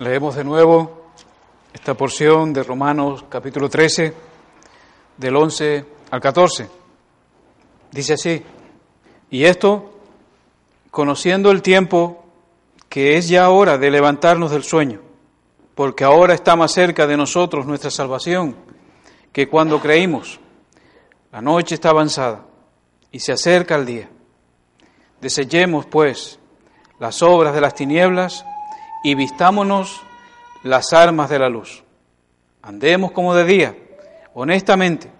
Leemos de nuevo esta porción de Romanos capítulo 13, del 11 al 14. Dice así, y esto, conociendo el tiempo, que es ya hora de levantarnos del sueño, porque ahora está más cerca de nosotros nuestra salvación que cuando creímos. La noche está avanzada y se acerca el día. Desechemos, pues, las obras de las tinieblas, y vistámonos las armas de la luz. Andemos como de día, honestamente,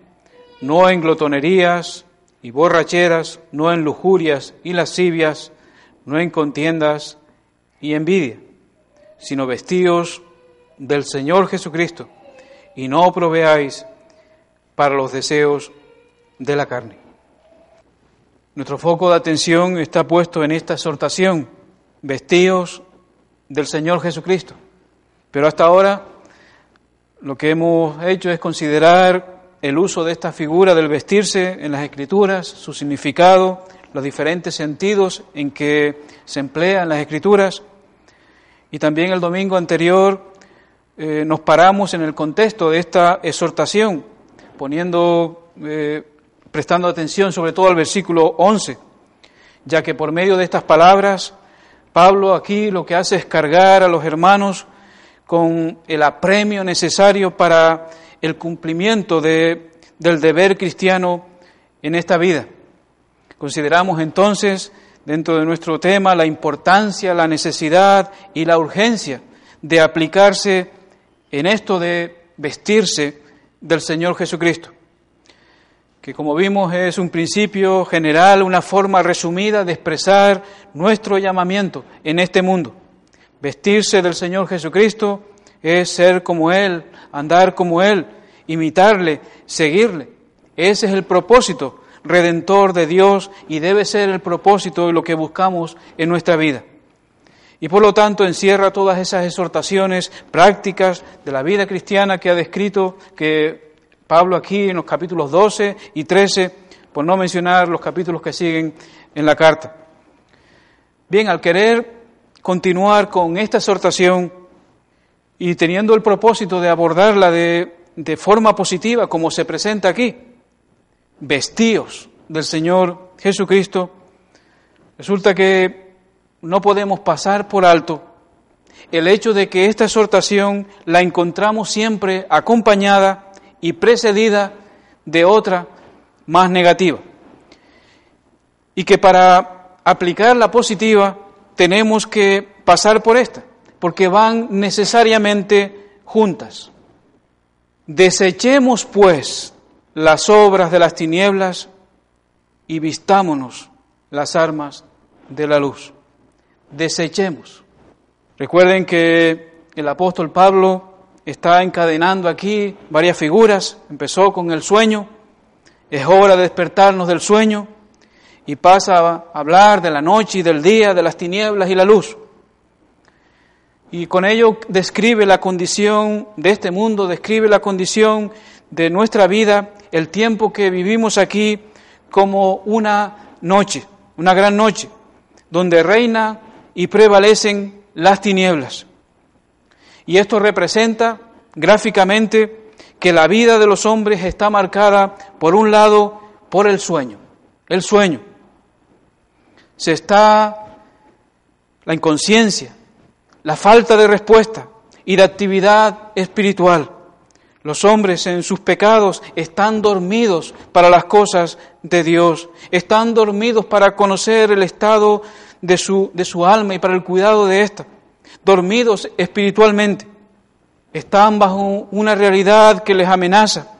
no en glotonerías y borracheras, no en lujurias y lascivias, no en contiendas y envidia, sino vestidos del Señor Jesucristo, y no proveáis para los deseos de la carne. Nuestro foco de atención está puesto en esta exhortación, vestidos del Señor Jesucristo. Pero hasta ahora lo que hemos hecho es considerar el uso de esta figura del vestirse en las escrituras, su significado, los diferentes sentidos en que se emplea en las escrituras. Y también el domingo anterior eh, nos paramos en el contexto de esta exhortación, poniendo, eh, prestando atención sobre todo al versículo 11, ya que por medio de estas palabras Pablo aquí lo que hace es cargar a los hermanos con el apremio necesario para el cumplimiento de, del deber cristiano en esta vida. Consideramos entonces, dentro de nuestro tema, la importancia, la necesidad y la urgencia de aplicarse en esto de vestirse del Señor Jesucristo que como vimos es un principio general, una forma resumida de expresar nuestro llamamiento en este mundo. Vestirse del Señor Jesucristo es ser como Él, andar como Él, imitarle, seguirle. Ese es el propósito redentor de Dios y debe ser el propósito de lo que buscamos en nuestra vida. Y por lo tanto encierra todas esas exhortaciones prácticas de la vida cristiana que ha descrito, que Pablo aquí en los capítulos 12 y 13, por no mencionar los capítulos que siguen en la carta. Bien, al querer continuar con esta exhortación y teniendo el propósito de abordarla de, de forma positiva, como se presenta aquí, vestíos del Señor Jesucristo, resulta que no podemos pasar por alto el hecho de que esta exhortación la encontramos siempre acompañada y precedida de otra más negativa. Y que para aplicar la positiva tenemos que pasar por esta, porque van necesariamente juntas. Desechemos pues las obras de las tinieblas y vistámonos las armas de la luz. Desechemos. Recuerden que el apóstol Pablo está encadenando aquí varias figuras. Empezó con el sueño, es hora de despertarnos del sueño y pasa a hablar de la noche y del día, de las tinieblas y la luz. Y con ello describe la condición de este mundo, describe la condición de nuestra vida, el tiempo que vivimos aquí como una noche, una gran noche, donde reina y prevalecen las tinieblas. Y esto representa gráficamente que la vida de los hombres está marcada, por un lado, por el sueño. El sueño. Se está la inconsciencia, la falta de respuesta y de actividad espiritual. Los hombres en sus pecados están dormidos para las cosas de Dios, están dormidos para conocer el estado de su, de su alma y para el cuidado de ésta dormidos espiritualmente, están bajo una realidad que les amenaza,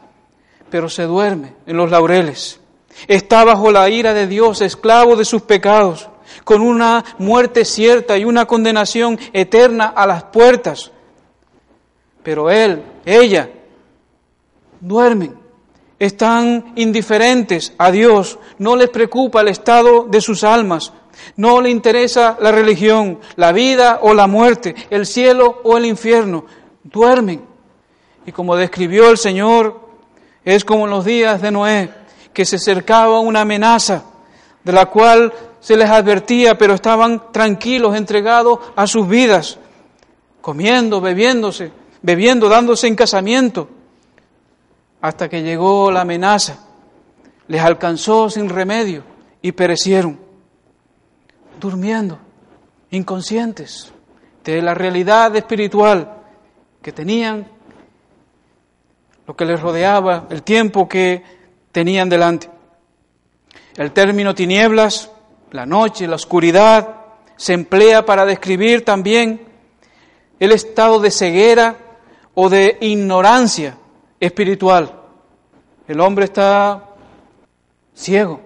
pero se duerme en los laureles. Está bajo la ira de Dios, esclavo de sus pecados, con una muerte cierta y una condenación eterna a las puertas. Pero él, ella, duermen, están indiferentes a Dios, no les preocupa el estado de sus almas, no le interesa la religión, la vida o la muerte, el cielo o el infierno. Duermen. Y como describió el Señor, es como en los días de Noé, que se acercaba una amenaza de la cual se les advertía, pero estaban tranquilos, entregados a sus vidas. comiendo, bebiéndose, bebiendo, dándose en casamiento, hasta que llegó la amenaza, les alcanzó sin remedio y perecieron, durmiendo, inconscientes de la realidad espiritual que tenían, lo que les rodeaba, el tiempo que tenían delante. El término tinieblas, la noche, la oscuridad, se emplea para describir también el estado de ceguera o de ignorancia espiritual. El hombre está ciego,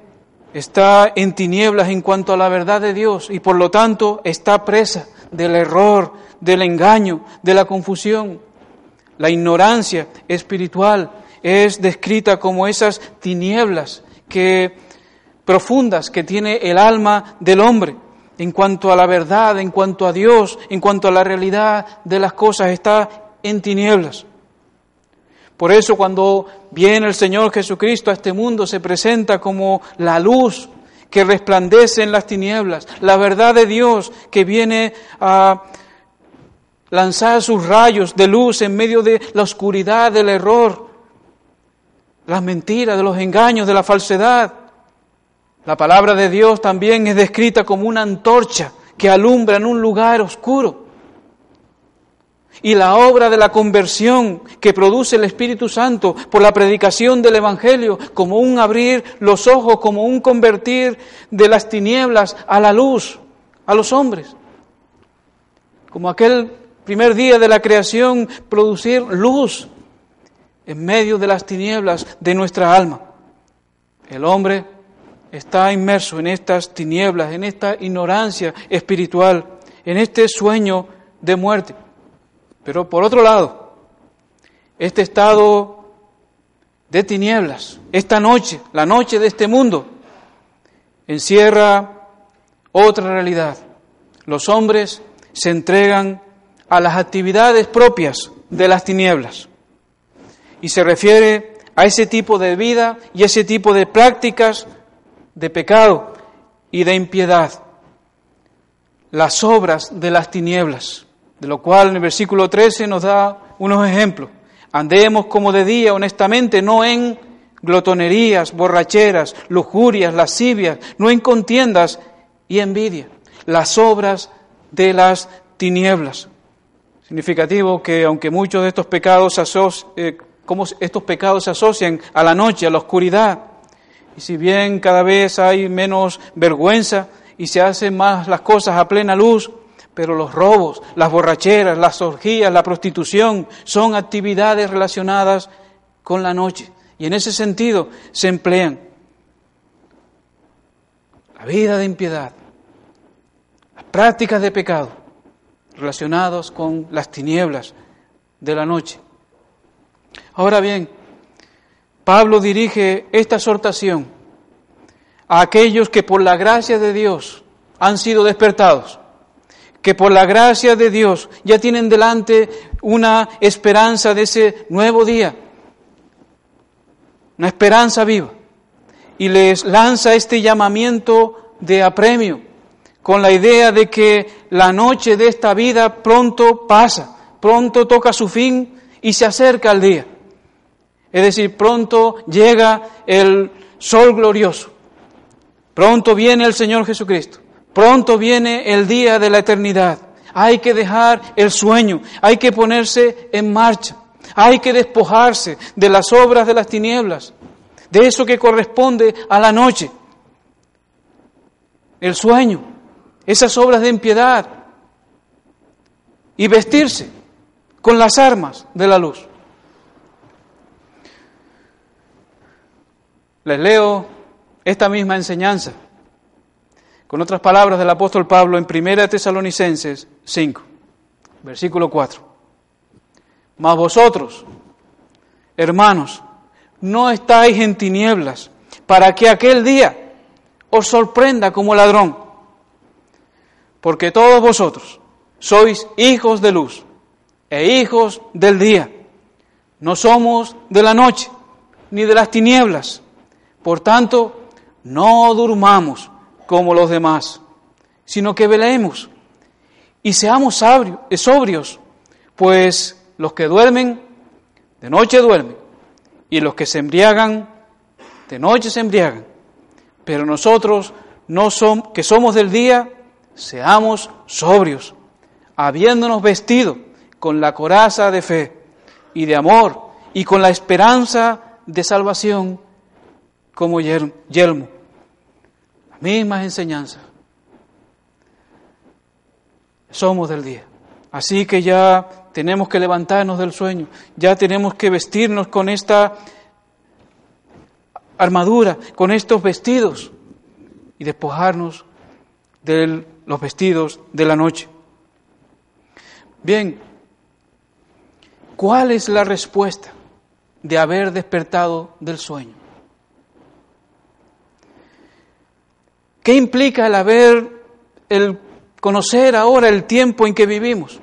está en tinieblas en cuanto a la verdad de Dios y por lo tanto está presa del error, del engaño, de la confusión. La ignorancia espiritual es descrita como esas tinieblas que profundas que tiene el alma del hombre en cuanto a la verdad, en cuanto a Dios, en cuanto a la realidad de las cosas, está en tinieblas. Por eso cuando viene el Señor Jesucristo a este mundo se presenta como la luz que resplandece en las tinieblas, la verdad de Dios que viene a lanzar sus rayos de luz en medio de la oscuridad, del error, las mentiras, de los engaños, de la falsedad. La palabra de Dios también es descrita como una antorcha que alumbra en un lugar oscuro. Y la obra de la conversión que produce el Espíritu Santo por la predicación del Evangelio, como un abrir los ojos, como un convertir de las tinieblas a la luz, a los hombres. Como aquel primer día de la creación, producir luz en medio de las tinieblas de nuestra alma. El hombre está inmerso en estas tinieblas, en esta ignorancia espiritual, en este sueño de muerte. Pero por otro lado, este estado de tinieblas, esta noche, la noche de este mundo, encierra otra realidad. Los hombres se entregan a las actividades propias de las tinieblas. Y se refiere a ese tipo de vida y ese tipo de prácticas de pecado y de impiedad, las obras de las tinieblas de lo cual en el versículo 13 nos da unos ejemplos. Andemos como de día, honestamente, no en glotonerías, borracheras, lujurias, lascivias, no en contiendas y envidia, las obras de las tinieblas. Significativo que aunque muchos de estos pecados, eh, estos pecados se asocian a la noche, a la oscuridad, y si bien cada vez hay menos vergüenza y se hacen más las cosas a plena luz, pero los robos, las borracheras, las orgías, la prostitución son actividades relacionadas con la noche. Y en ese sentido se emplean. La vida de impiedad, las prácticas de pecado relacionados con las tinieblas de la noche. Ahora bien, Pablo dirige esta exhortación a aquellos que por la gracia de Dios han sido despertados que por la gracia de Dios ya tienen delante una esperanza de ese nuevo día, una esperanza viva, y les lanza este llamamiento de apremio, con la idea de que la noche de esta vida pronto pasa, pronto toca su fin y se acerca al día. Es decir, pronto llega el sol glorioso, pronto viene el Señor Jesucristo. Pronto viene el día de la eternidad. Hay que dejar el sueño, hay que ponerse en marcha, hay que despojarse de las obras de las tinieblas, de eso que corresponde a la noche, el sueño, esas obras de impiedad, y vestirse con las armas de la luz. Les leo esta misma enseñanza con otras palabras del apóstol Pablo en 1 Tesalonicenses 5, versículo 4. Mas vosotros, hermanos, no estáis en tinieblas para que aquel día os sorprenda como ladrón, porque todos vosotros sois hijos de luz e hijos del día. No somos de la noche ni de las tinieblas. Por tanto, no durmamos como los demás, sino que velemos y seamos sobrios Pues los que duermen, de noche duermen, y los que se embriagan, de noche se embriagan. Pero nosotros, no son, que somos del día, seamos sobrios, habiéndonos vestido con la coraza de fe y de amor y con la esperanza de salvación como yelmo. Mismas enseñanzas. Somos del día. Así que ya tenemos que levantarnos del sueño, ya tenemos que vestirnos con esta armadura, con estos vestidos y despojarnos de los vestidos de la noche. Bien, ¿cuál es la respuesta de haber despertado del sueño? ¿Qué implica el haber, el conocer ahora el tiempo en que vivimos?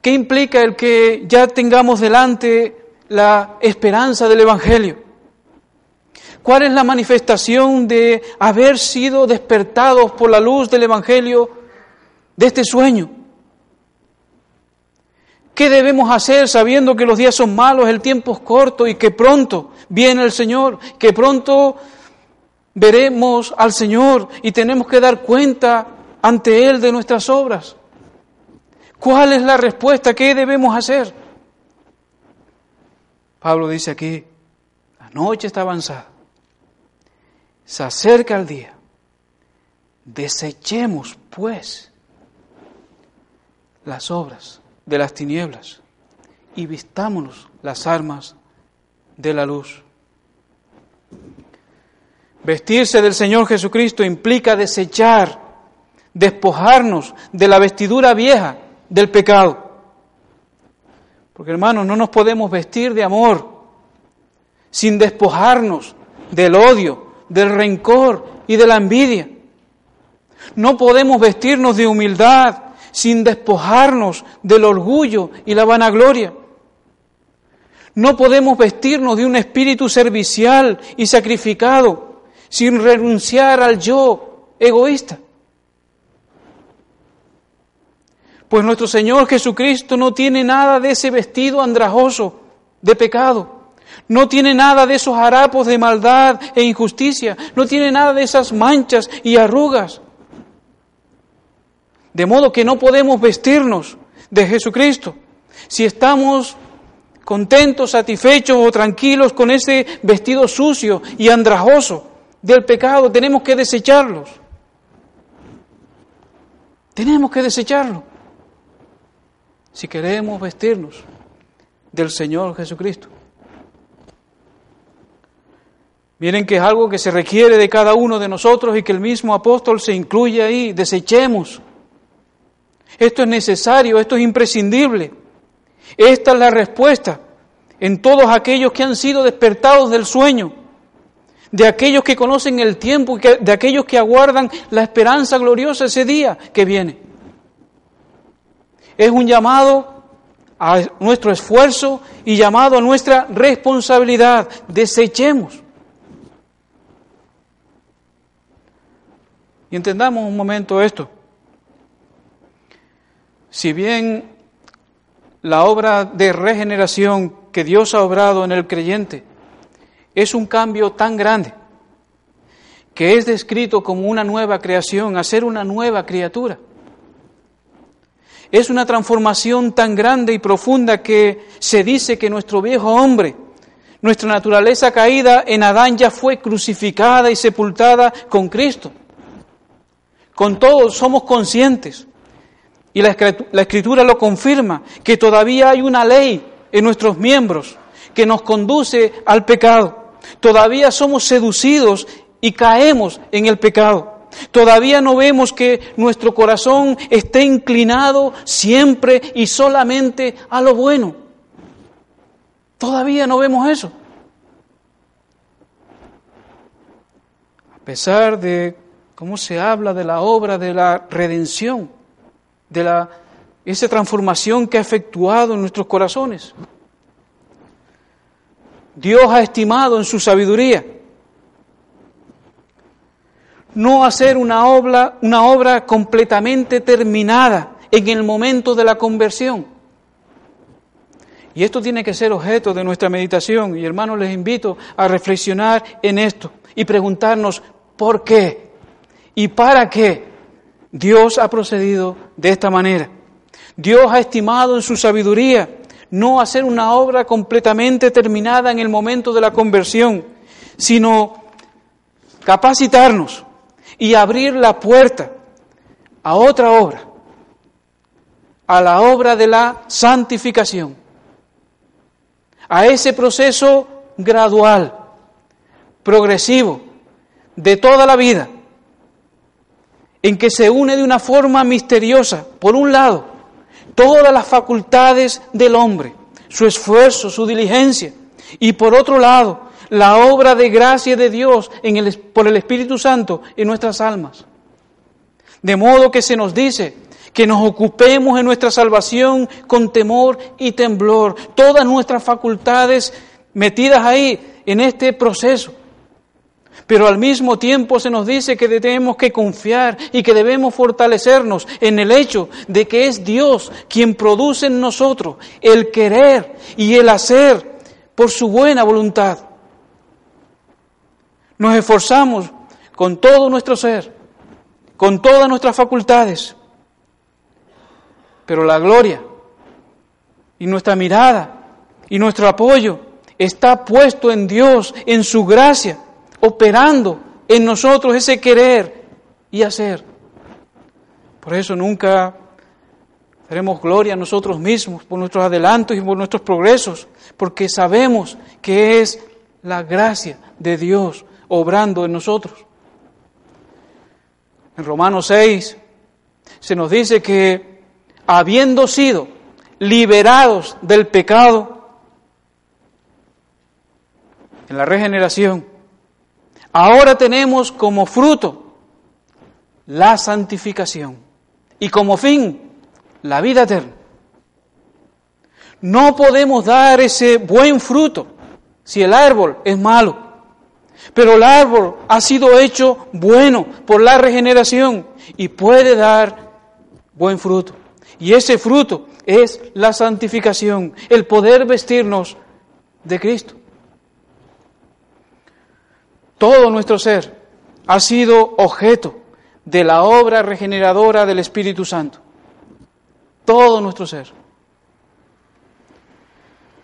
¿Qué implica el que ya tengamos delante la esperanza del Evangelio? ¿Cuál es la manifestación de haber sido despertados por la luz del Evangelio de este sueño? ¿Qué debemos hacer sabiendo que los días son malos, el tiempo es corto y que pronto viene el Señor, que pronto veremos al Señor y tenemos que dar cuenta ante Él de nuestras obras? ¿Cuál es la respuesta? ¿Qué debemos hacer? Pablo dice aquí, la noche está avanzada, se acerca el día, desechemos pues las obras de las tinieblas y vistámonos las armas de la luz. Vestirse del Señor Jesucristo implica desechar, despojarnos de la vestidura vieja del pecado. Porque hermanos, no nos podemos vestir de amor sin despojarnos del odio, del rencor y de la envidia. No podemos vestirnos de humildad sin despojarnos del orgullo y la vanagloria. No podemos vestirnos de un espíritu servicial y sacrificado sin renunciar al yo egoísta. Pues nuestro Señor Jesucristo no tiene nada de ese vestido andrajoso de pecado. No tiene nada de esos harapos de maldad e injusticia. No tiene nada de esas manchas y arrugas. De modo que no podemos vestirnos de Jesucristo. Si estamos contentos, satisfechos o tranquilos con ese vestido sucio y andrajoso del pecado, tenemos que desecharlos. Tenemos que desecharlo. Si queremos vestirnos del Señor Jesucristo. Miren que es algo que se requiere de cada uno de nosotros y que el mismo apóstol se incluye ahí. Desechemos esto es necesario, esto es imprescindible. Esta es la respuesta en todos aquellos que han sido despertados del sueño, de aquellos que conocen el tiempo, de aquellos que aguardan la esperanza gloriosa ese día que viene. Es un llamado a nuestro esfuerzo y llamado a nuestra responsabilidad. Desechemos. Y entendamos un momento esto. Si bien la obra de regeneración que Dios ha obrado en el creyente es un cambio tan grande, que es descrito como una nueva creación, hacer una nueva criatura. Es una transformación tan grande y profunda que se dice que nuestro viejo hombre, nuestra naturaleza caída en Adán ya fue crucificada y sepultada con Cristo. Con todo somos conscientes y la escritura lo confirma, que todavía hay una ley en nuestros miembros que nos conduce al pecado. Todavía somos seducidos y caemos en el pecado. Todavía no vemos que nuestro corazón esté inclinado siempre y solamente a lo bueno. Todavía no vemos eso. A pesar de cómo se habla de la obra de la redención, de la, esa transformación que ha efectuado en nuestros corazones. Dios ha estimado en su sabiduría no hacer una obra, una obra completamente terminada en el momento de la conversión. Y esto tiene que ser objeto de nuestra meditación. Y hermanos, les invito a reflexionar en esto y preguntarnos por qué y para qué Dios ha procedido de esta manera. Dios ha estimado en su sabiduría no hacer una obra completamente terminada en el momento de la conversión, sino capacitarnos y abrir la puerta a otra obra, a la obra de la santificación, a ese proceso gradual, progresivo, de toda la vida, en que se une de una forma misteriosa, por un lado, todas las facultades del hombre, su esfuerzo, su diligencia, y por otro lado, la obra de gracia de Dios en el, por el Espíritu Santo en nuestras almas. De modo que se nos dice que nos ocupemos en nuestra salvación con temor y temblor, todas nuestras facultades metidas ahí en este proceso. Pero al mismo tiempo se nos dice que tenemos que confiar y que debemos fortalecernos en el hecho de que es Dios quien produce en nosotros el querer y el hacer por su buena voluntad. Nos esforzamos con todo nuestro ser, con todas nuestras facultades, pero la gloria y nuestra mirada y nuestro apoyo está puesto en Dios, en su gracia operando en nosotros ese querer y hacer. Por eso nunca daremos gloria a nosotros mismos por nuestros adelantos y por nuestros progresos, porque sabemos que es la gracia de Dios obrando en nosotros. En Romanos 6 se nos dice que habiendo sido liberados del pecado, en la regeneración, Ahora tenemos como fruto la santificación y como fin la vida eterna. No podemos dar ese buen fruto si el árbol es malo, pero el árbol ha sido hecho bueno por la regeneración y puede dar buen fruto. Y ese fruto es la santificación, el poder vestirnos de Cristo. Todo nuestro ser ha sido objeto de la obra regeneradora del Espíritu Santo. Todo nuestro ser.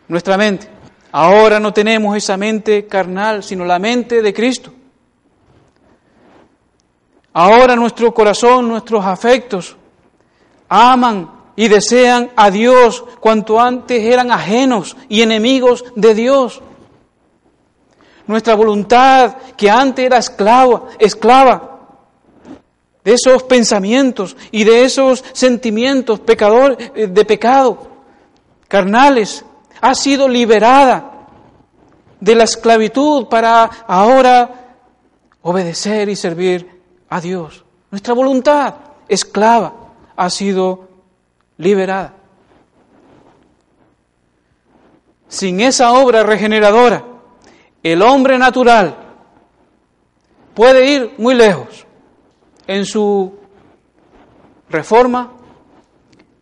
Nuestra mente. Ahora no tenemos esa mente carnal, sino la mente de Cristo. Ahora nuestro corazón, nuestros afectos aman y desean a Dios cuanto antes eran ajenos y enemigos de Dios. Nuestra voluntad, que antes era esclava, esclava de esos pensamientos y de esos sentimientos pecador, eh, de pecado, carnales, ha sido liberada de la esclavitud para ahora obedecer y servir a Dios. Nuestra voluntad esclava ha sido liberada. Sin esa obra regeneradora, el hombre natural puede ir muy lejos en su reforma,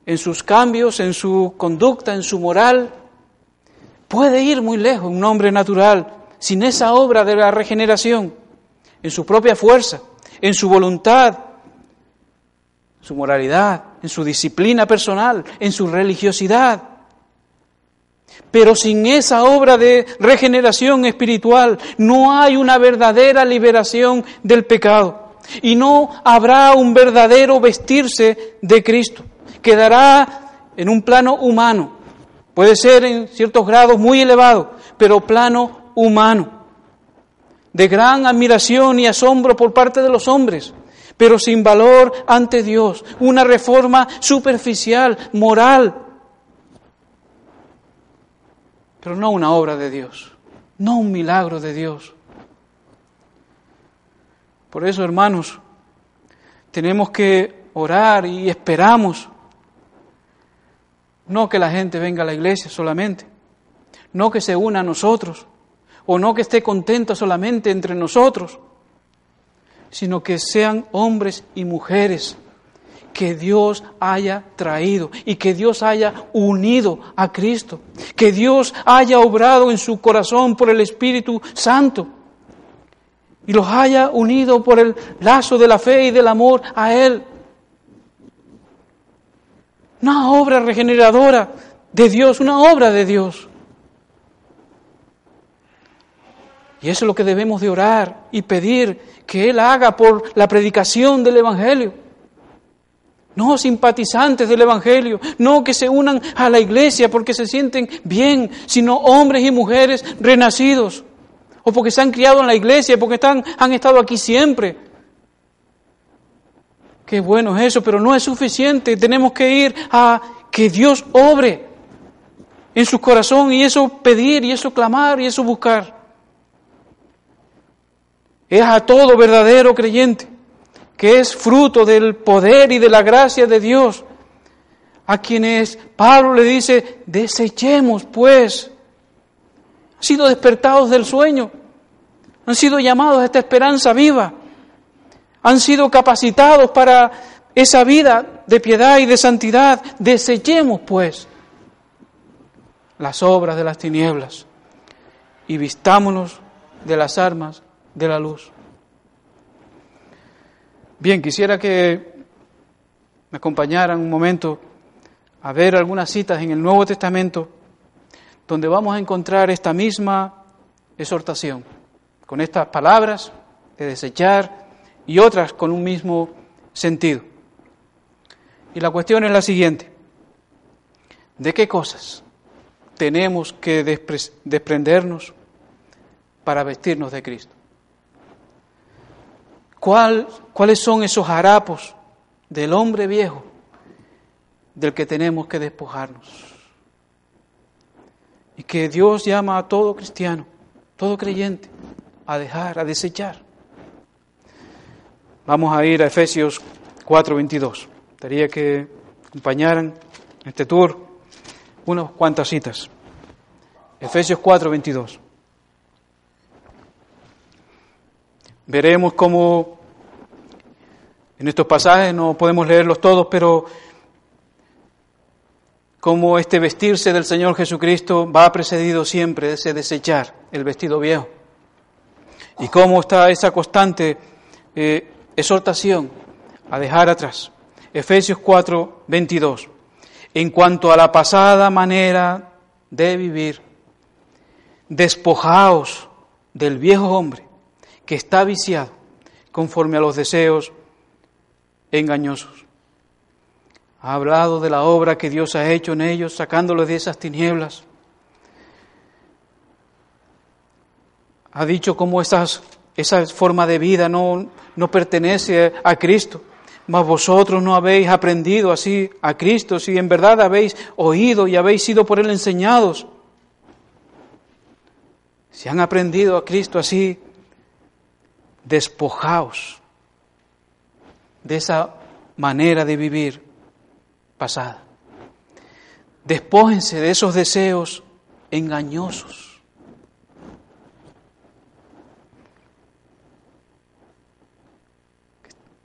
en sus cambios, en su conducta, en su moral. Puede ir muy lejos un hombre natural sin esa obra de la regeneración, en su propia fuerza, en su voluntad, su moralidad, en su disciplina personal, en su religiosidad. Pero sin esa obra de regeneración espiritual no hay una verdadera liberación del pecado. Y no habrá un verdadero vestirse de Cristo. Quedará en un plano humano, puede ser en ciertos grados muy elevado, pero plano humano, de gran admiración y asombro por parte de los hombres, pero sin valor ante Dios, una reforma superficial, moral, pero no una obra de Dios, no un milagro de Dios. Por eso, hermanos, tenemos que orar y esperamos no que la gente venga a la iglesia solamente, no que se una a nosotros, o no que esté contenta solamente entre nosotros, sino que sean hombres y mujeres que Dios haya traído y que Dios haya unido a Cristo, que Dios haya obrado en su corazón por el Espíritu Santo y los haya unido por el lazo de la fe y del amor a Él. Una obra regeneradora de Dios, una obra de Dios. Y eso es lo que debemos de orar y pedir que Él haga por la predicación del Evangelio. No simpatizantes del Evangelio, no que se unan a la iglesia porque se sienten bien, sino hombres y mujeres renacidos, o porque se han criado en la iglesia, porque están, han estado aquí siempre. Qué bueno es eso, pero no es suficiente. Tenemos que ir a que Dios obre en su corazón y eso pedir y eso clamar y eso buscar es a todo verdadero creyente, que es fruto del poder y de la gracia de Dios, a quienes Pablo le dice, desechemos pues, han sido despertados del sueño, han sido llamados a esta esperanza viva, han sido capacitados para esa vida de piedad y de santidad, desechemos pues las obras de las tinieblas y vistámonos de las armas de la luz. Bien, quisiera que me acompañaran un momento a ver algunas citas en el Nuevo Testamento donde vamos a encontrar esta misma exhortación, con estas palabras de desechar y otras con un mismo sentido. Y la cuestión es la siguiente, ¿de qué cosas tenemos que desprendernos para vestirnos de Cristo? ¿Cuáles son esos harapos del hombre viejo del que tenemos que despojarnos? Y que Dios llama a todo cristiano, todo creyente, a dejar, a desechar. Vamos a ir a Efesios 4:22. Quería que acompañaran este tour unas cuantas citas. Efesios 4:22. Veremos cómo en estos pasajes, no podemos leerlos todos, pero cómo este vestirse del Señor Jesucristo va precedido siempre de ese desechar el vestido viejo. Y cómo está esa constante eh, exhortación a dejar atrás. Efesios 4, 22. En cuanto a la pasada manera de vivir, despojaos del viejo hombre que está viciado conforme a los deseos engañosos. Ha hablado de la obra que Dios ha hecho en ellos, sacándolos de esas tinieblas. Ha dicho cómo esas, esa forma de vida no, no pertenece a Cristo, mas vosotros no habéis aprendido así a Cristo, si en verdad habéis oído y habéis sido por Él enseñados. Si han aprendido a Cristo así, despojaos de esa manera de vivir pasada. Despójense de esos deseos engañosos.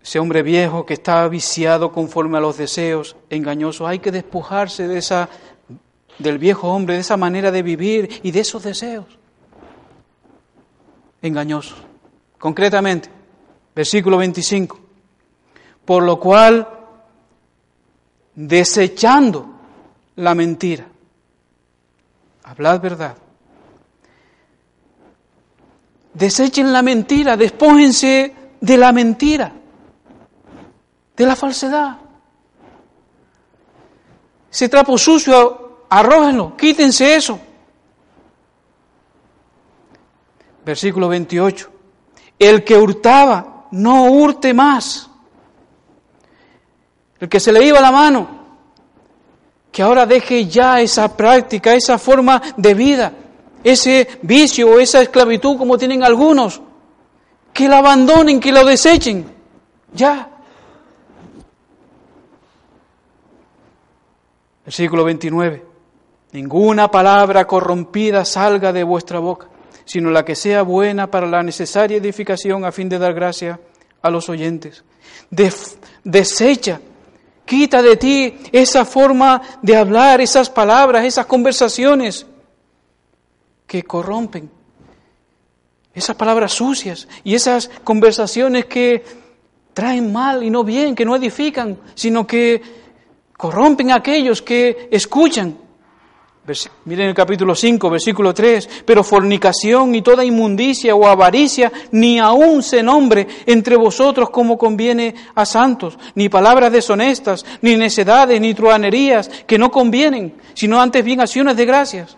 Ese hombre viejo que está viciado conforme a los deseos engañosos, hay que despojarse de esa del viejo hombre, de esa manera de vivir y de esos deseos engañosos. Concretamente, versículo 25. Por lo cual, desechando la mentira, hablad verdad. Desechen la mentira, despójense de la mentira, de la falsedad. Ese trapo sucio, arrójenlo, quítense eso. Versículo 28. El que hurtaba, no hurte más. El que se le iba la mano, que ahora deje ya esa práctica, esa forma de vida, ese vicio o esa esclavitud como tienen algunos, que la abandonen, que lo desechen, ya. Versículo 29. Ninguna palabra corrompida salga de vuestra boca sino la que sea buena para la necesaria edificación a fin de dar gracia a los oyentes. desecha Quita de ti esa forma de hablar, esas palabras, esas conversaciones que corrompen, esas palabras sucias y esas conversaciones que traen mal y no bien, que no edifican, sino que corrompen a aquellos que escuchan. Miren el capítulo 5, versículo 3, pero fornicación y toda inmundicia o avaricia ni aún se nombre entre vosotros como conviene a santos, ni palabras deshonestas, ni necedades, ni truanerías que no convienen, sino antes bien acciones de gracias.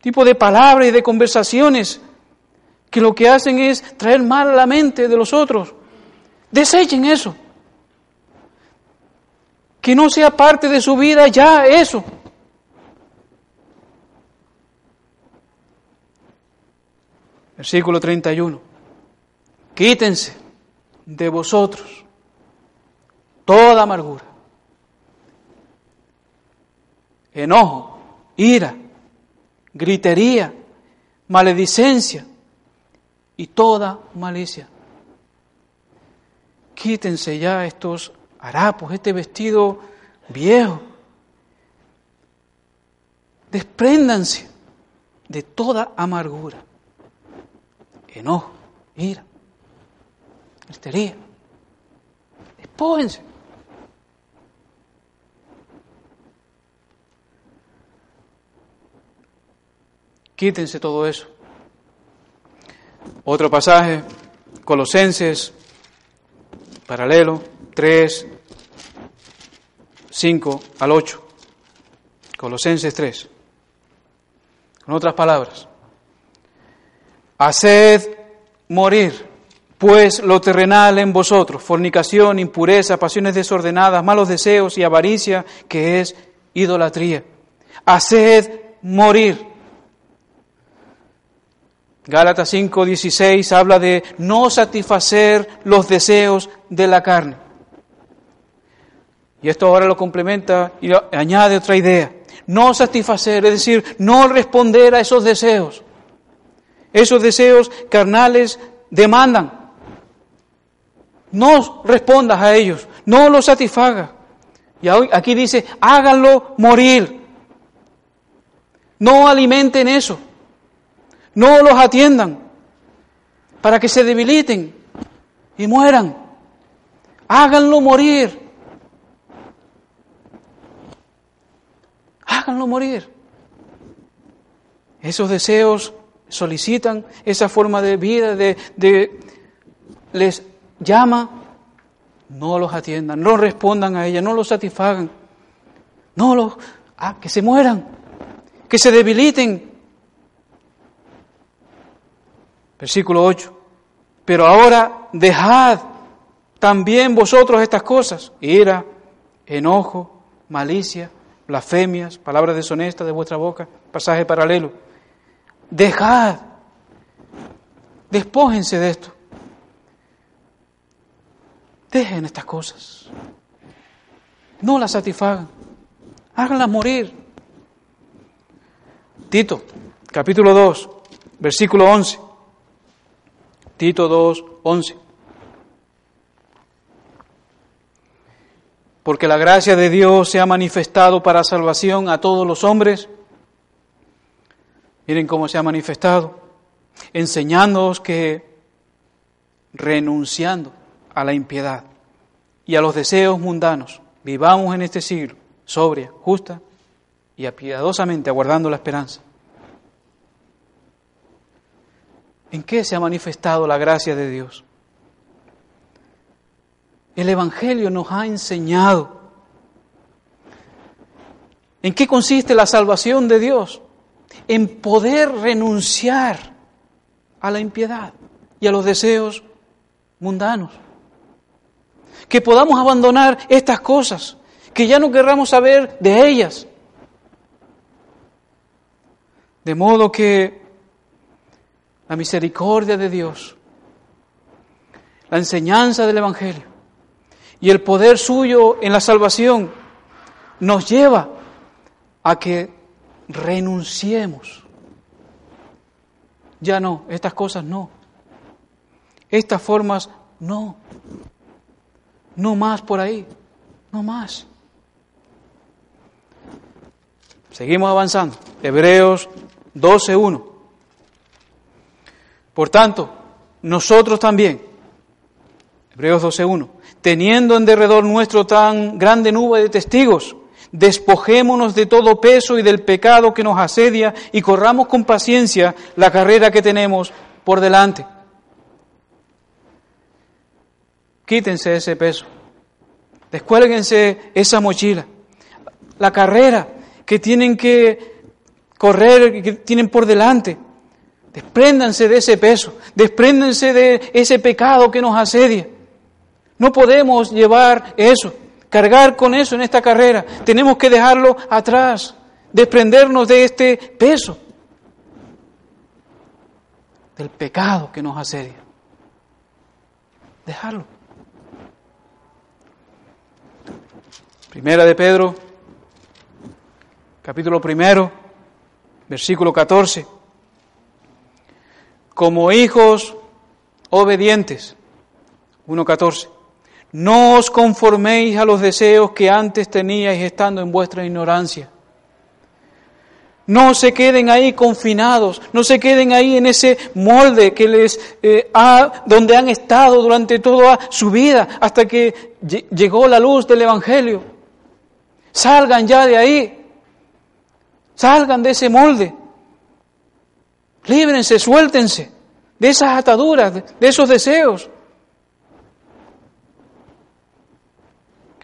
Tipo de palabras y de conversaciones que lo que hacen es traer mal a la mente de los otros. Desechen eso. Que no sea parte de su vida ya eso. Versículo 31. Quítense de vosotros toda amargura, enojo, ira, gritería, maledicencia y toda malicia. Quítense ya estos harapos, este vestido viejo. Despréndanse de toda amargura enojo, ira, histeria. Despójense. Quítense todo eso. Otro pasaje, Colosenses, paralelo, 3, 5 al 8. Colosenses 3. Con otras palabras, Haced morir, pues, lo terrenal en vosotros, fornicación, impureza, pasiones desordenadas, malos deseos y avaricia, que es idolatría. Haced morir. Gálatas 5:16 habla de no satisfacer los deseos de la carne. Y esto ahora lo complementa y añade otra idea. No satisfacer, es decir, no responder a esos deseos. Esos deseos carnales demandan. No respondas a ellos, no los satisfaga. Y aquí dice, háganlo morir. No alimenten eso. No los atiendan para que se debiliten y mueran. Háganlo morir. Háganlo morir. Esos deseos solicitan esa forma de vida, de, les llama, no los atiendan, no respondan a ella, no los satisfagan, no los, ah, que se mueran, que se debiliten. Versículo 8. Pero ahora dejad también vosotros estas cosas, ira, enojo, malicia, blasfemias, palabras deshonestas de vuestra boca, pasaje paralelo Dejad. Despójense de esto. Dejen estas cosas. No las satisfagan. Háganlas morir. Tito, capítulo 2, versículo 11. Tito 2, 11. Porque la gracia de Dios se ha manifestado para salvación a todos los hombres Miren cómo se ha manifestado, enseñándonos que renunciando a la impiedad y a los deseos mundanos, vivamos en este siglo sobria, justa y apiadosamente aguardando la esperanza. ¿En qué se ha manifestado la gracia de Dios? El Evangelio nos ha enseñado en qué consiste la salvación de Dios en poder renunciar a la impiedad y a los deseos mundanos. Que podamos abandonar estas cosas, que ya no querramos saber de ellas. De modo que la misericordia de Dios, la enseñanza del Evangelio y el poder suyo en la salvación nos lleva a que renunciemos. Ya no, estas cosas no. Estas formas no. No más por ahí. No más. Seguimos avanzando. Hebreos 12.1. Por tanto, nosotros también, Hebreos 12.1, teniendo en derredor nuestro tan grande nube de testigos, despojémonos de todo peso y del pecado que nos asedia y corramos con paciencia la carrera que tenemos por delante. Quítense ese peso, descuélguense esa mochila, la carrera que tienen que correr, que tienen por delante. Despréndanse de ese peso, despréndanse de ese pecado que nos asedia. No podemos llevar eso, cargar con eso en esta carrera. Tenemos que dejarlo atrás, desprendernos de este peso, del pecado que nos asedia. Dejarlo. Primera de Pedro capítulo primero, versículo 14. Como hijos obedientes, 1.14. No os conforméis a los deseos que antes teníais estando en vuestra ignorancia. No se queden ahí confinados, no se queden ahí en ese molde que les eh, ha, donde han estado durante toda su vida hasta que llegó la luz del Evangelio. Salgan ya de ahí. Salgan de ese molde. Líbrense, suéltense de esas ataduras, de esos deseos.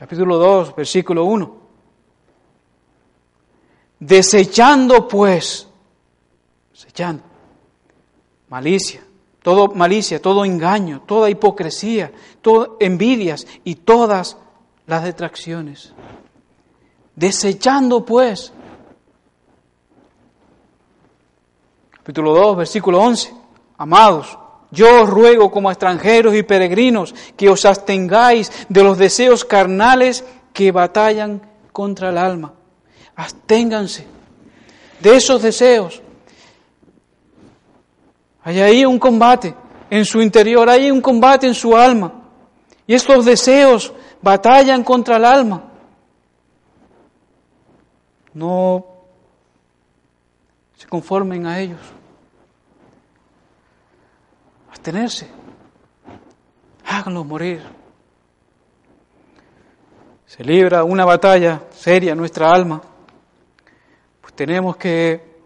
Capítulo 2, versículo 1. Desechando pues, desechando, malicia, todo malicia, todo engaño, toda hipocresía, todas envidias y todas las detracciones. Desechando pues capítulo 2, versículo 11. Amados, yo os ruego como extranjeros y peregrinos que os abstengáis de los deseos carnales que batallan contra el alma. Absténganse de esos deseos. Hay ahí un combate en su interior, hay un combate en su alma. Y estos deseos batallan contra el alma. No se conformen a ellos. Abstenerse. Háganlos morir. Se libra una batalla seria en nuestra alma. Pues tenemos que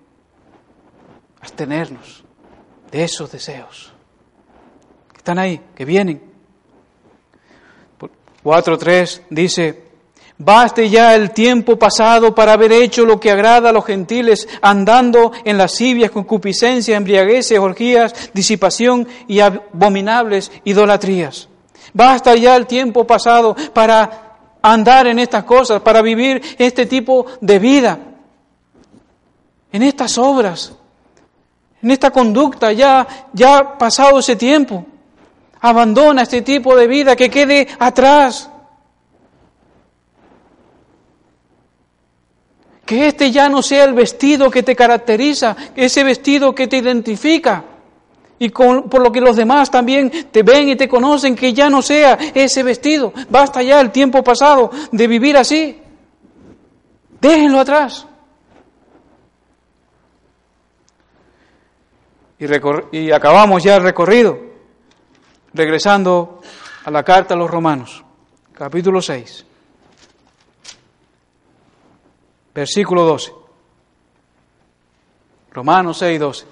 abstenernos de esos deseos que están ahí, que vienen. 4.3 dice, Baste ya el tiempo pasado para haber hecho lo que agrada a los gentiles, andando en lascivias, concupiscencias, embriagueces, orgías, disipación y abominables idolatrías. Basta ya el tiempo pasado para andar en estas cosas, para vivir este tipo de vida, en estas obras, en esta conducta. Ya, ya pasado ese tiempo. Abandona este tipo de vida que quede atrás. Que este ya no sea el vestido que te caracteriza, ese vestido que te identifica. Y por lo que los demás también te ven y te conocen, que ya no sea ese vestido. Basta ya el tiempo pasado de vivir así. Déjenlo atrás. Y, y acabamos ya el recorrido, regresando a la carta a los romanos, capítulo 6. Versículo 12. Romanos 6, 12.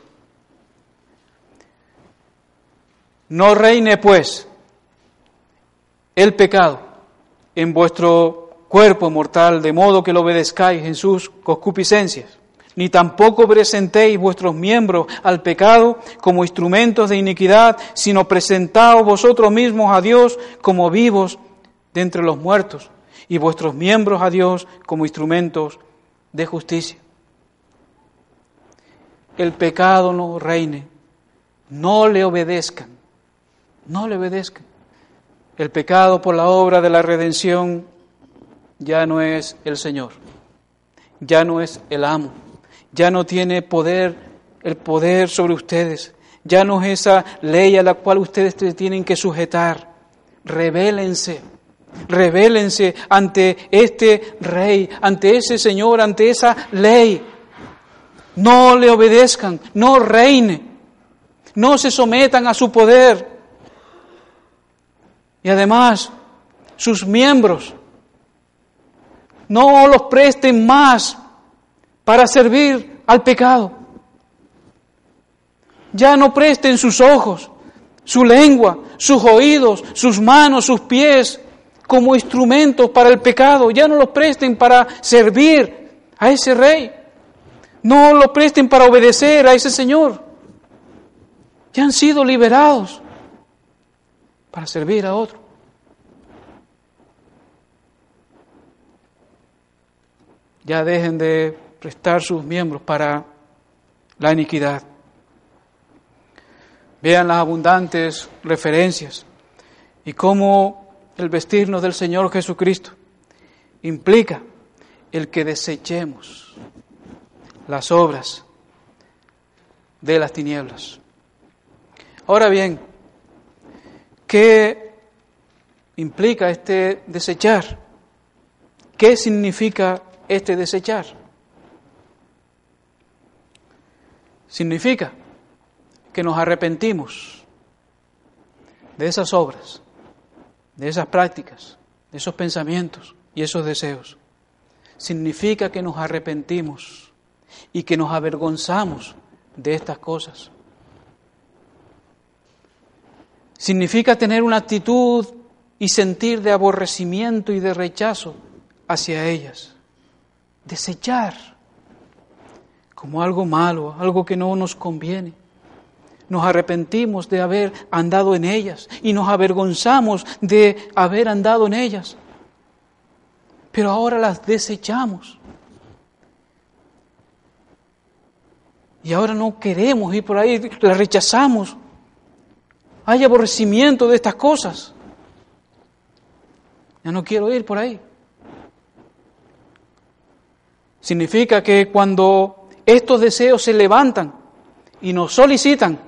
No reine pues el pecado en vuestro cuerpo mortal, de modo que lo obedezcáis en sus concupiscencias, ni tampoco presentéis vuestros miembros al pecado como instrumentos de iniquidad, sino presentaos vosotros mismos a Dios como vivos de entre los muertos, y vuestros miembros a Dios como instrumentos de justicia. El pecado no reine, no le obedezcan, no le obedezcan. El pecado por la obra de la redención ya no es el Señor, ya no es el amo, ya no tiene poder, el poder sobre ustedes, ya no es esa ley a la cual ustedes tienen que sujetar. Rebélense Revélense ante este rey, ante ese Señor, ante esa ley. No le obedezcan, no reine, no se sometan a su poder. Y además, sus miembros no los presten más para servir al pecado. Ya no presten sus ojos, su lengua, sus oídos, sus manos, sus pies como instrumentos para el pecado. Ya no los presten para servir a ese rey. No los presten para obedecer a ese Señor. Ya han sido liberados para servir a otro. Ya dejen de prestar sus miembros para la iniquidad. Vean las abundantes referencias y cómo el vestirnos del Señor Jesucristo implica el que desechemos las obras de las tinieblas. Ahora bien, ¿qué implica este desechar? ¿Qué significa este desechar? Significa que nos arrepentimos de esas obras, de esas prácticas, de esos pensamientos y esos deseos. Significa que nos arrepentimos y que nos avergonzamos de estas cosas. Significa tener una actitud y sentir de aborrecimiento y de rechazo hacia ellas. Desechar como algo malo, algo que no nos conviene. Nos arrepentimos de haber andado en ellas y nos avergonzamos de haber andado en ellas. Pero ahora las desechamos. Y ahora no queremos ir por ahí, las rechazamos. Hay aborrecimiento de estas cosas. Ya no quiero ir por ahí. Significa que cuando estos deseos se levantan y nos solicitan,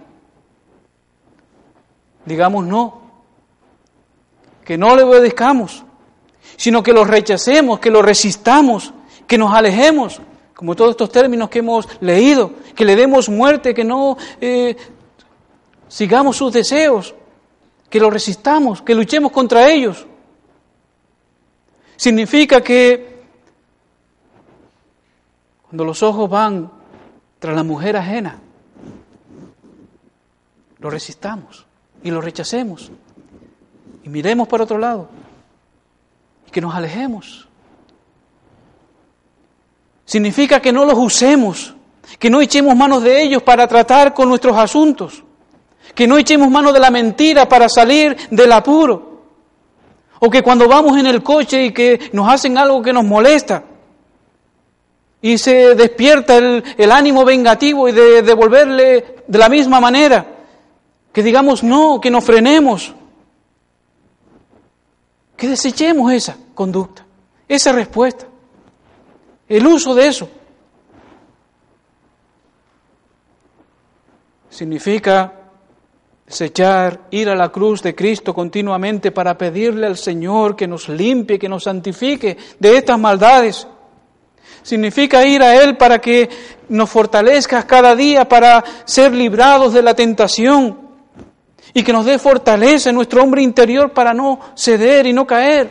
digamos no, que no le obedezcamos, sino que los rechacemos, que los resistamos, que nos alejemos, como todos estos términos que hemos leído, que le demos muerte, que no eh, sigamos sus deseos, que los resistamos, que luchemos contra ellos. Significa que cuando los ojos van tras la mujer ajena, lo resistamos y lo rechacemos. Y miremos para otro lado. Y que nos alejemos. Significa que no los usemos, que no echemos manos de ellos para tratar con nuestros asuntos, que no echemos mano de la mentira para salir del apuro, o que cuando vamos en el coche y que nos hacen algo que nos molesta y se despierta el, ánimo vengativo y de devolverle de la misma manera, que digamos no, que nos frenemos, que desechemos esa conducta, esa respuesta, el uso de eso. Significa desechar, ir a la cruz de Cristo continuamente para pedirle al Señor que nos limpie, que nos santifique de estas maldades. Significa ir a Él para que nos fortalezca cada día para ser librados de la tentación y que nos dé fortaleza en nuestro hombre interior para no ceder y no caer.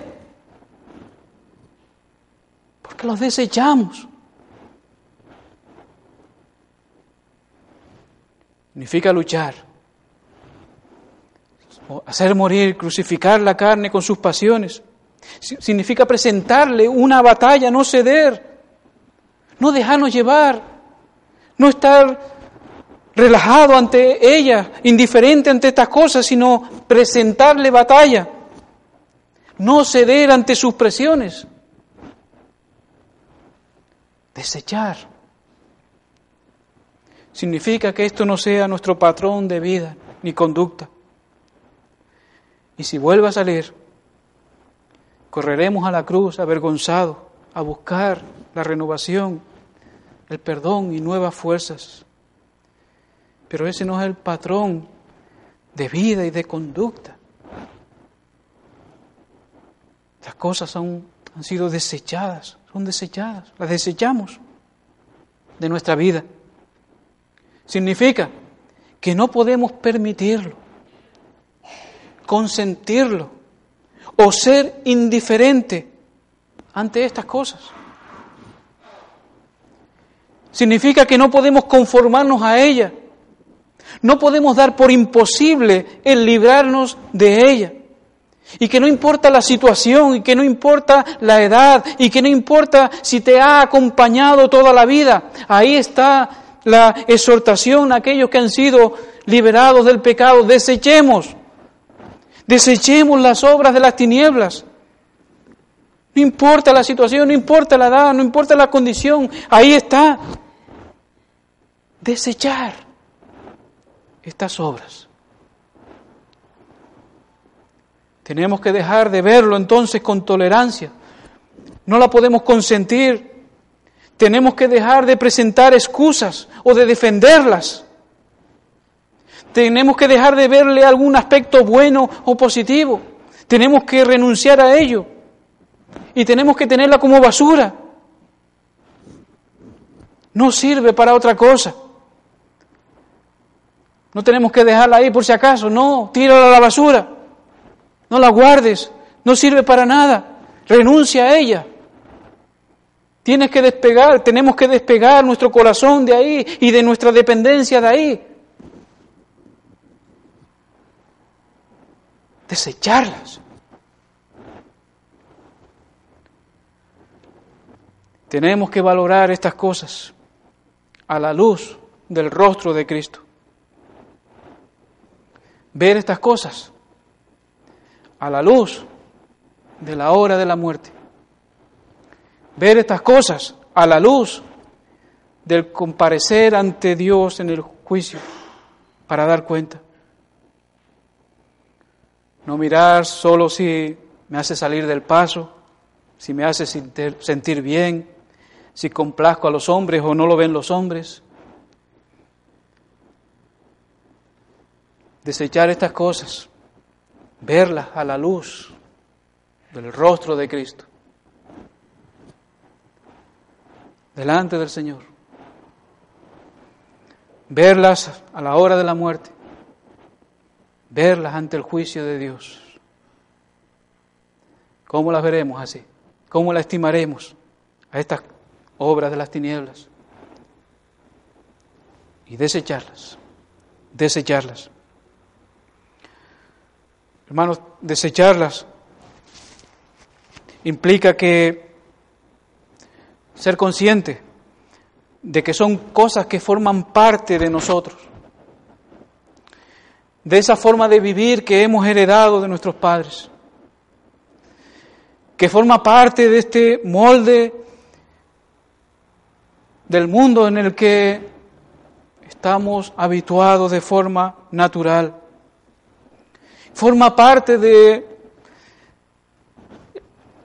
Porque los desechamos. Significa luchar hacer morir, crucificar la carne con sus pasiones. Significa presentarle una batalla, no ceder, no dejarnos llevar, no estar relajado ante ella, indiferente ante estas cosas, sino presentarle batalla, no ceder ante sus presiones, desechar. Significa que esto no sea nuestro patrón de vida ni conducta. Y si vuelve a salir, correremos a la cruz avergonzados a buscar la renovación, el perdón y nuevas fuerzas. Pero ese no es el patrón de vida y de conducta. Estas cosas han sido desechadas, son desechadas, las desechamos de nuestra vida. Significa que no podemos permitirlo, consentirlo o ser indiferente ante estas cosas. Significa que no podemos conformarnos a ella. No podemos dar por imposible el librarnos de ella. Y que no importa la situación, y que no importa la edad, y que no importa si te ha acompañado toda la vida. Ahí está la exhortación a aquellos que han sido liberados del pecado. Desechemos, desechemos las obras de las tinieblas. No importa la situación, no importa la edad, no importa la condición, ahí está. Desechar estas obras. Tenemos que dejar de verlo entonces con tolerancia. No la podemos consentir. Tenemos que dejar de presentar excusas o de defenderlas. Tenemos que dejar de verle algún aspecto bueno o positivo. Tenemos que renunciar a ello. Y tenemos que tenerla como basura. No sirve para otra cosa. No tenemos que dejarla ahí por si acaso. No, tírala a la basura. No la guardes, no sirve para nada. Renuncia a ella. Tienes que despegar, tenemos que despegar nuestro corazón de ahí y de nuestra dependencia de ahí. Desecharlas. Tenemos que valorar estas cosas a la luz del rostro de Cristo. Ver estas cosas a la luz de la hora de la muerte. Ver estas cosas a la luz del comparecer ante Dios en el juicio para dar cuenta. No mirar solo si me hace salir del paso, si me hace sentir bien, si complazco a los hombres o no lo ven los hombres. Desechar estas cosas verlas a la luz del rostro de Cristo, delante del Señor, verlas a la hora de la muerte, verlas ante el juicio de Dios. ¿Cómo las veremos así? ¿Cómo las estimaremos a estas obras de las tinieblas? Y desecharlas, desecharlas. Hermanos, desecharlas implica que ser consciente de que son cosas que forman parte de nosotros, de esa forma de vivir que hemos heredado de nuestros padres, que forma parte de este molde del mundo en el que estamos habituados de forma natural forma parte de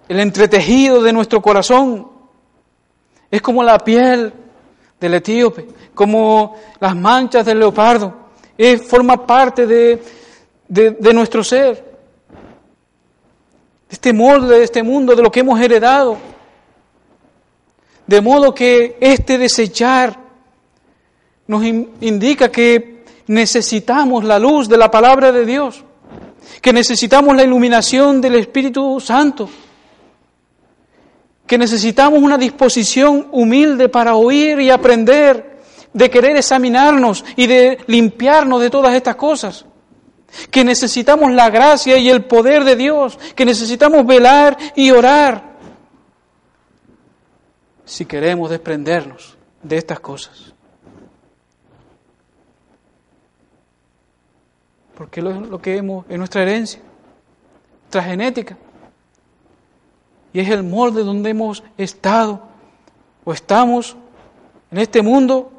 el entretejido de nuestro corazón. Es como la piel del etíope, como las manchas del leopardo. Es, forma parte de, de nuestro ser, de este molde, de este mundo, de lo que hemos heredado. De modo que este desechar nos indica que necesitamos la luz de la palabra de Dios que necesitamos la iluminación del Espíritu Santo, que necesitamos una disposición humilde para oír y aprender, de querer examinarnos y de limpiarnos de todas estas cosas, que necesitamos la gracia y el poder de Dios, que necesitamos velar y orar. Si queremos desprendernos de estas cosas. Porque es lo que hemos, en nuestra herencia, nuestra genética. Y es el molde donde hemos estado o estamos en este mundo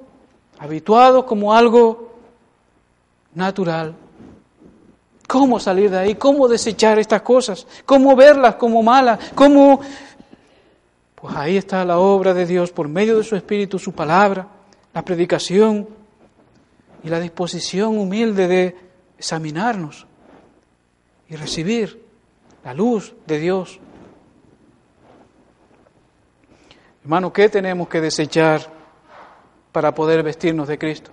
habituados como algo natural. ¿Cómo salir de ahí? ¿Cómo desechar estas cosas? ¿Cómo verlas como malas? ¿Cómo...? Pues ahí está la obra de Dios por medio de su Espíritu, su palabra, la predicación y la disposición humilde de examinarnos y recibir la luz de Dios. Hermano, ¿qué tenemos que desechar para poder vestirnos de Cristo?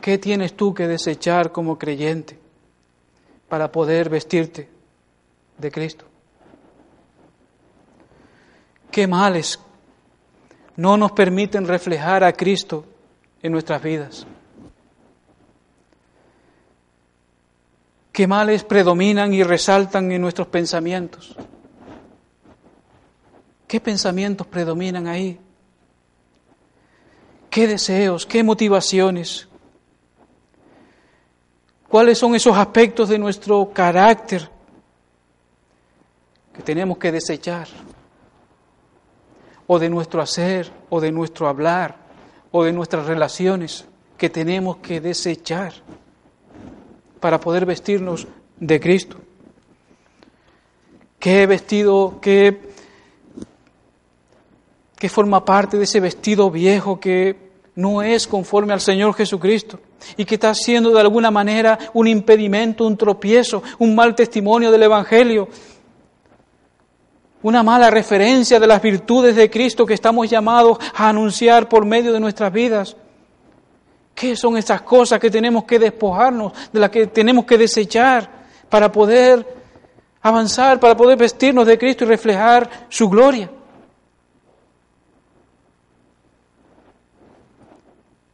¿Qué tienes tú que desechar como creyente para poder vestirte de Cristo? ¿Qué males no nos permiten reflejar a Cristo en nuestras vidas? ¿Qué males predominan y resaltan en nuestros pensamientos? ¿Qué pensamientos predominan ahí? ¿Qué deseos? ¿Qué motivaciones? ¿Cuáles son esos aspectos de nuestro carácter que tenemos que desechar? O de nuestro hacer, o de nuestro hablar, o de nuestras relaciones que tenemos que desechar para poder vestirnos de Cristo. ¿Qué vestido, qué, qué forma parte de ese vestido viejo que no es conforme al Señor Jesucristo? y que está siendo de alguna manera un impedimento, un tropiezo, un mal testimonio del Evangelio, una mala referencia de las virtudes de Cristo que estamos llamados a anunciar por medio de nuestras vidas. ¿Qué son esas cosas que tenemos que despojarnos, de las que tenemos que desechar para poder avanzar, para poder vestirnos de Cristo y reflejar su gloria?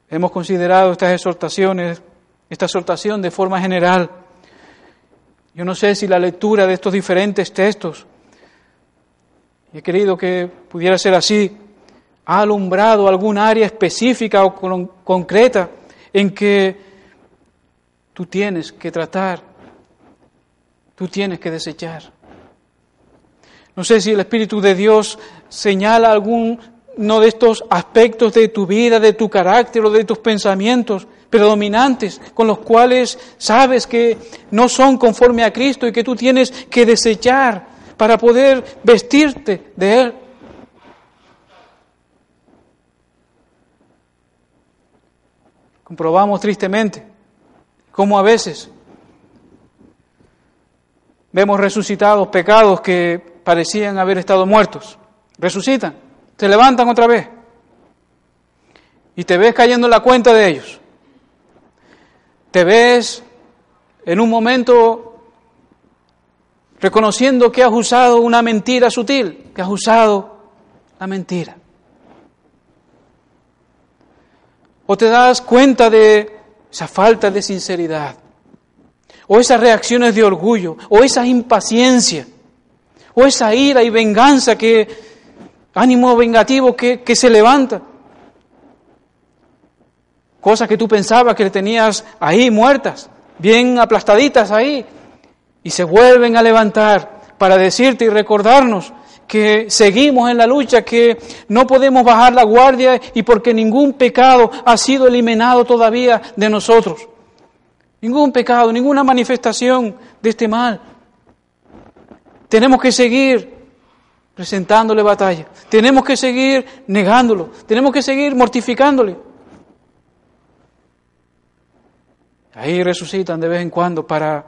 Hemos considerado estas exhortaciones, esta exhortación de forma general. Yo no sé si la lectura de estos diferentes textos, he querido que pudiera ser así, ha alumbrado algún área específica o concreta en que tú tienes que tratar, tú tienes que desechar. No sé si el Espíritu de Dios señala algún no de estos aspectos de tu vida, de tu carácter o de tus pensamientos predominantes con los cuales sabes que no son conforme a Cristo y que tú tienes que desechar para poder vestirte de Él. Comprobamos tristemente cómo a veces vemos resucitados pecados que parecían haber estado muertos. Resucitan se levantan otra vez. Y te ves cayendo en la cuenta de ellos. Te ves en un momento reconociendo que has usado una mentira sutil, que has usado la mentira. O te das cuenta de esa falta de sinceridad, o esas reacciones de orgullo, o esa impaciencia, o esa ira y venganza que ánimo vengativo que, que se levanta. Cosas que tú pensabas que le tenías ahí muertas, bien aplastaditas ahí, y se vuelven a levantar para decirte y recordarnos que seguimos en la lucha, que no podemos bajar la guardia y porque ningún pecado ha sido eliminado todavía de nosotros. Ningún pecado, ninguna manifestación de este mal. Tenemos que seguir presentándole batalla. Tenemos que seguir negándolo, tenemos que seguir mortificándole. Ahí resucitan de vez en cuando para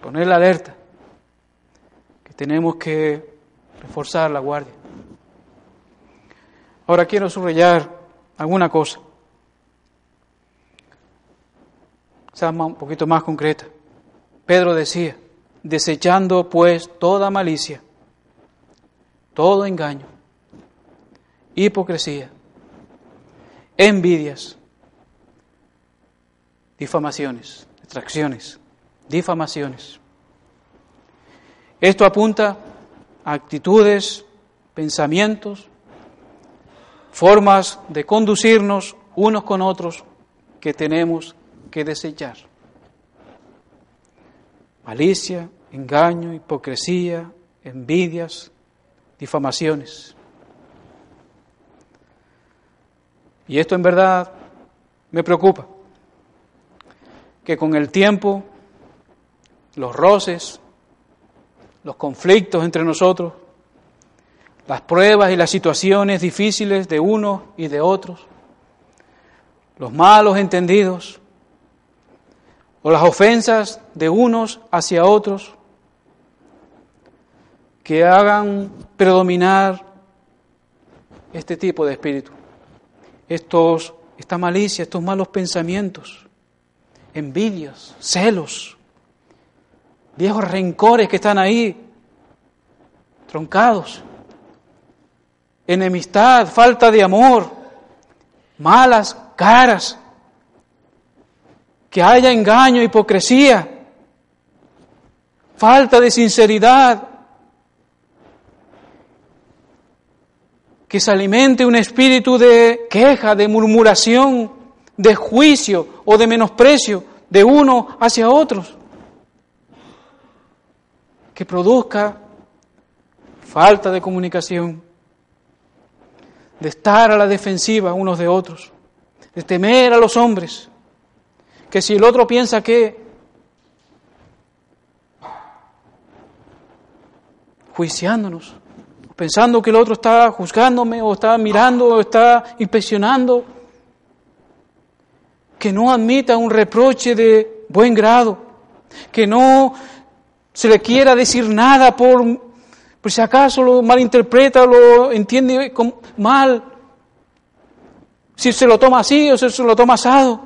poner la alerta tenemos que reforzar la guardia. Ahora quiero subrayar alguna cosa, sea un poquito más concreta. Pedro decía, desechando pues toda malicia todo engaño, hipocresía, envidias, difamaciones, extracciones, difamaciones. Esto apunta a actitudes, pensamientos, formas de conducirnos unos con otros que tenemos que desechar. Malicia, engaño, hipocresía, envidias, difamaciones. Y esto en verdad me preocupa, que con el tiempo los roces, los conflictos entre nosotros, las pruebas y las situaciones difíciles de unos y de otros, los malos entendidos o las ofensas de unos hacia otros, que hagan predominar este tipo de espíritu, estos, esta malicia, estos malos pensamientos, envidias, celos, viejos rencores que están ahí, troncados, enemistad, falta de amor, malas caras, que haya engaño, hipocresía, falta de sinceridad, que se alimente un espíritu de queja, de murmuración, de juicio o de menosprecio de uno hacia otros, que produzca falta de comunicación, de estar a la defensiva unos de otros, de temer a los hombres, que si el otro piensa que juiciándonos, pensando que el otro está juzgándome o está mirando o está inspeccionando, que no admita un reproche de buen grado, que no se le quiera decir nada por, por si acaso lo malinterpreta lo entiende mal, si se lo toma así o si se lo toma asado,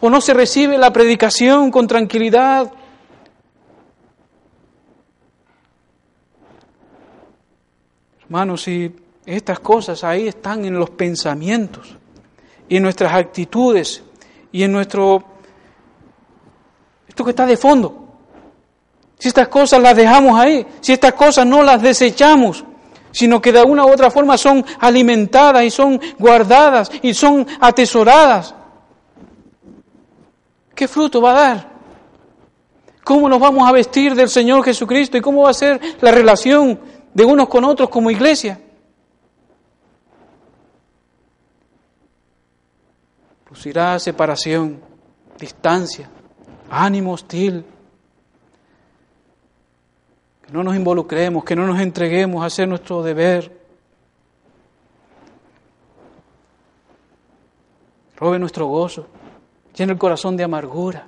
o no se recibe la predicación con tranquilidad, Hermanos, si estas cosas ahí están en los pensamientos y en nuestras actitudes y en nuestro... Esto que está de fondo. Si estas cosas las dejamos ahí, si estas cosas no las desechamos, sino que de una u otra forma son alimentadas y son guardadas y son atesoradas, ¿qué fruto va a dar? ¿Cómo nos vamos a vestir del Señor Jesucristo y cómo va a ser la relación de unos con otros como iglesia. Producirá separación, distancia, ánimo hostil. Que no nos involucremos, que no nos entreguemos a hacer nuestro deber. Robe nuestro gozo, llena el corazón de amargura.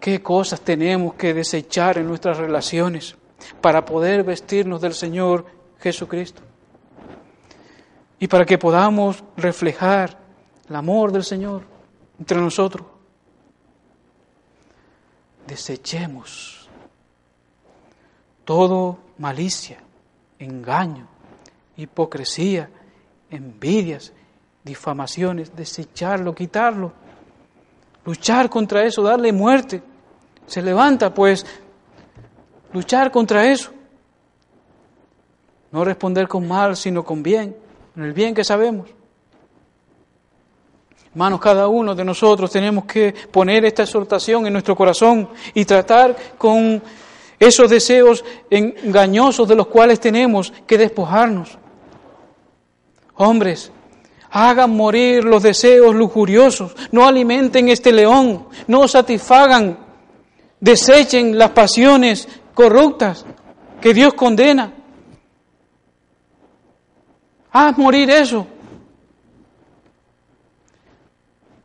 ¿Qué cosas tenemos que desechar en nuestras relaciones? para poder vestirnos del Señor Jesucristo. Y para que podamos reflejar el amor del Señor entre nosotros. Desechemos todo malicia, engaño, hipocresía, envidias, difamaciones, desecharlo, quitarlo, luchar contra eso, darle muerte. Se levanta pues luchar contra eso. No responder con mal, sino con bien, con el bien que sabemos. Hermanos, cada uno de nosotros tenemos que poner esta exhortación en nuestro corazón y tratar con esos deseos engañosos de los cuales tenemos que despojarnos. Hombres, hagan morir los deseos lujuriosos, no alimenten este león, no satisfagan, desechen las pasiones corruptas que Dios condena. Haz morir eso.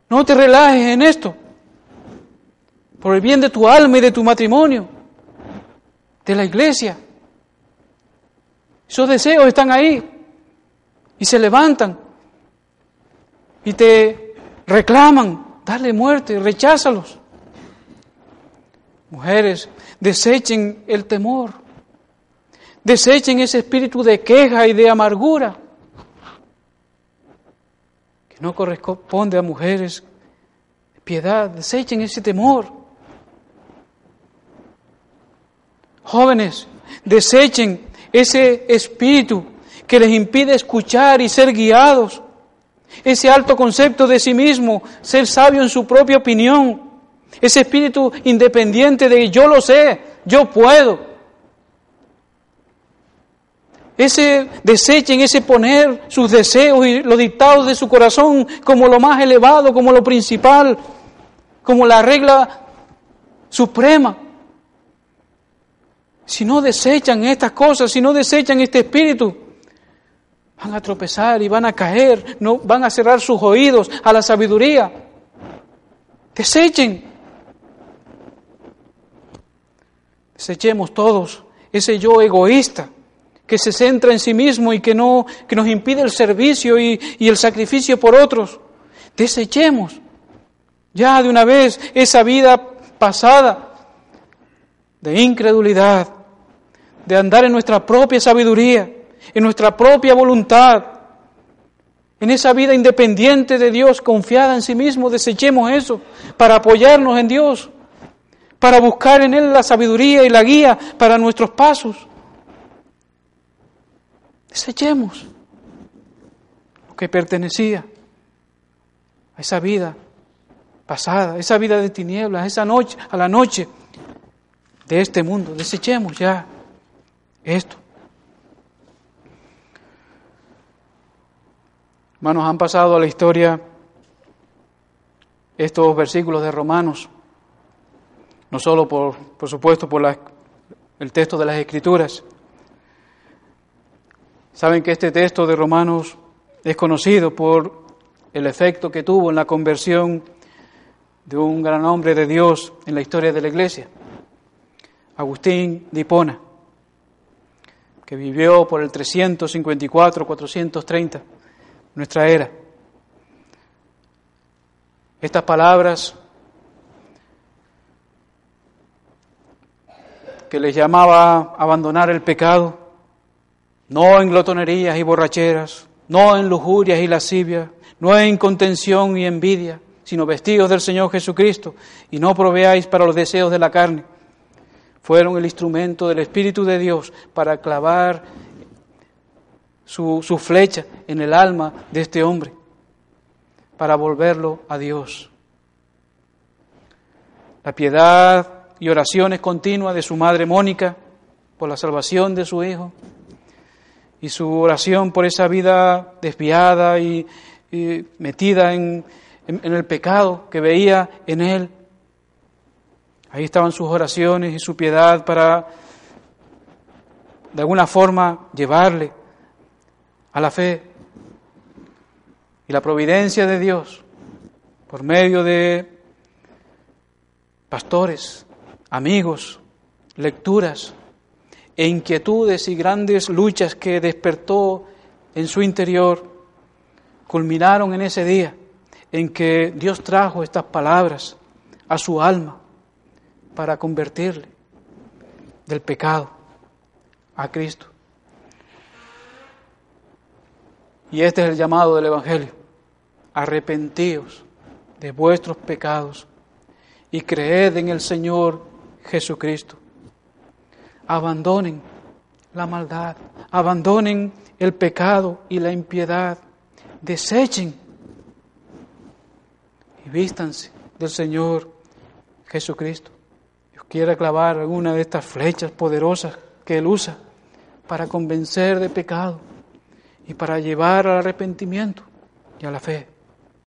No te relajes en esto. Por el bien de tu alma y de tu matrimonio, de la iglesia. Esos deseos están ahí y se levantan y te reclaman, dale muerte, recházalos. Mujeres, desechen el temor, desechen ese espíritu de queja y de amargura que no corresponde a mujeres piedad, desechen ese temor. Jóvenes, desechen ese espíritu que les impide escuchar y ser guiados, ese alto concepto de sí mismo, ser sabio en su propia opinión ese espíritu independiente de yo lo sé, yo puedo. Ese desechen, ese poner sus deseos y los dictados de su corazón como lo más elevado, como lo principal, como la regla suprema. Si no desechan estas cosas, si no desechan este espíritu, van a tropezar y van a caer, no van a cerrar sus oídos a la sabiduría. Desechen Desechemos todos ese yo egoísta que se centra en sí mismo y que, no, que nos impide el servicio y, y el sacrificio por otros. Desechemos ya de una vez esa vida pasada de incredulidad, de andar en nuestra propia sabiduría, en nuestra propia voluntad, en esa vida independiente de Dios, confiada en sí mismo, desechemos eso para apoyarnos en Dios, para buscar en Él la sabiduría y la guía para nuestros pasos. Desechemos lo que pertenecía a esa vida pasada, esa vida de tinieblas, esa noche, a la noche de este mundo. Desechemos ya esto. Hermanos, han pasado a la historia estos versículos de Romanos, no solo por, por supuesto por el texto de las Escrituras. Saben que este texto de Romanos es conocido por el efecto que tuvo en la conversión de un gran hombre de Dios en la historia de la Iglesia, Agustín de Hipona, que vivió por el 354-430 nuestra era. Estas palabras que les llamaba abandonar el pecado, no en glotonerías y borracheras, no en lujurias y lascivias, no en contención y envidia, sino vestidos del Señor Jesucristo, y no proveáis para los deseos de la carne. Fueron el instrumento del Espíritu de Dios para clavar su, flecha en el alma de este hombre para volverlo a Dios. La piedad y oraciones continuas de su madre Mónica por la salvación de su hijo y su oración por esa vida desviada y, metida en, en el pecado que veía en él. Ahí estaban sus oraciones y su piedad para de alguna forma llevarle a la fe y la providencia de Dios por medio de pastores, amigos, lecturas e inquietudes y grandes luchas que despertó en su interior, culminaron en ese día en que Dios trajo estas palabras a su alma para convertirle del pecado a Cristo. Y este es el llamado del Evangelio. Arrepentíos de vuestros pecados y creed en el Señor Jesucristo. Abandonen la maldad, abandonen el pecado y la impiedad, desechen y vístanse del Señor Jesucristo. Dios quiere clavar alguna de estas flechas poderosas que Él usa para convencer de pecado y para llevar al arrepentimiento y a la fe.